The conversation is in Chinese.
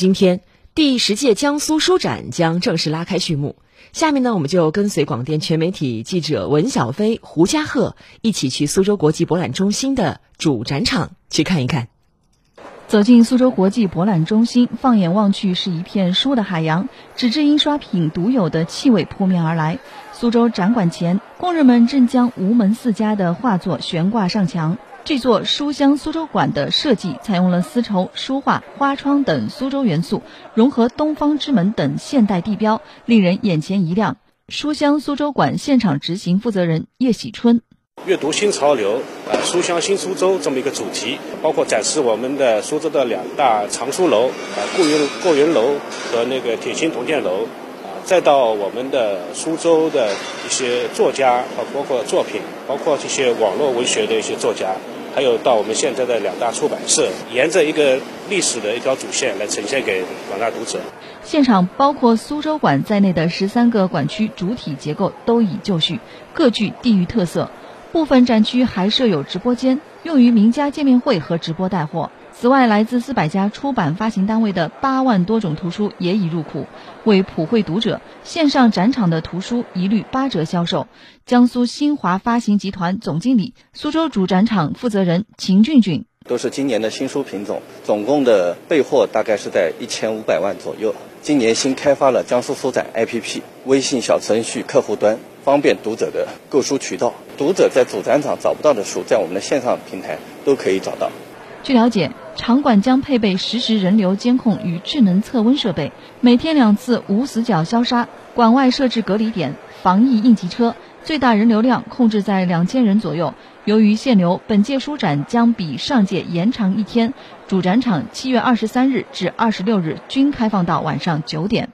今天，第十届江苏书展将正式拉开序幕。下面呢，我们就跟随广电全媒体记者文小飞、胡家鹤一起去苏州国际博览中心的主展场去看一看。走进苏州国际博览中心，放眼望去是一片书的海洋，纸质印刷品独有的气味扑面而来。苏州展馆前，工人们正将吴门四家的画作悬挂上墙。这座书香苏州馆的设计采用了丝绸、书画、花窗等苏州元素，融合东方之门等现代地标，令人眼前一亮。书香苏州馆现场执行负责人叶喜春：阅读新潮流，呃，书香新苏州这么一个主题，包括展示我们的苏州的两大藏书楼，啊，顾云顾云楼和那个铁心铜剑楼，啊，再到我们的苏州的一些作家，啊，包括作品，包括这些网络文学的一些作家。还有到我们现在的两大出版社，沿着一个历史的一条主线来呈现给广大读者。现场包括苏州馆在内的十三个馆区主体结构都已就绪，各具地域特色。部分展区还设有直播间，用于名家见面会和直播带货。此外，来自四百家出版发行单位的八万多种图书也已入库，为普惠读者。线上展场的图书一律八折销售。江苏新华发行集团总经理、苏州主展场负责人秦俊俊：都是今年的新书品种，总共的备货大概是在一千五百万左右。今年新开发了江苏书展 APP 微信小程序客户端，方便读者的购书渠道。读者在主展场找不到的书，在我们的线上平台都可以找到。据了解，场馆将配备实时人流监控与智能测温设备，每天两次无死角消杀。馆外设置隔离点、防疫应急车，最大人流量控制在两千人左右。由于限流，本届书展将比上届延长一天，主展场七月二十三日至二十六日均开放到晚上九点。